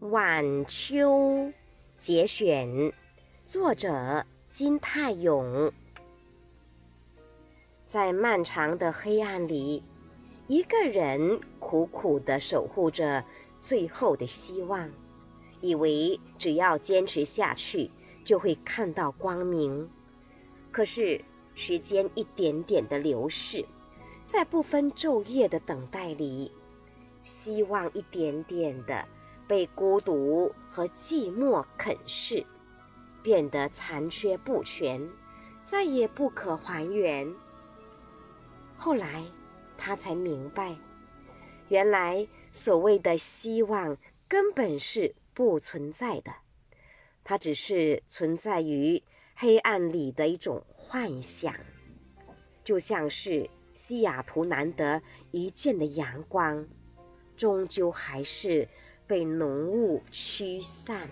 晚秋节选，作者金泰勇。在漫长的黑暗里，一个人苦苦地守护着最后的希望，以为只要坚持下去，就会看到光明。可是时间一点点的流逝，在不分昼夜的等待里，希望一点点的被孤独和寂寞啃噬，变得残缺不全，再也不可还原。后来，他才明白，原来所谓的希望根本是不存在的，它只是存在于黑暗里的一种幻想，就像是西雅图难得一见的阳光，终究还是被浓雾驱散。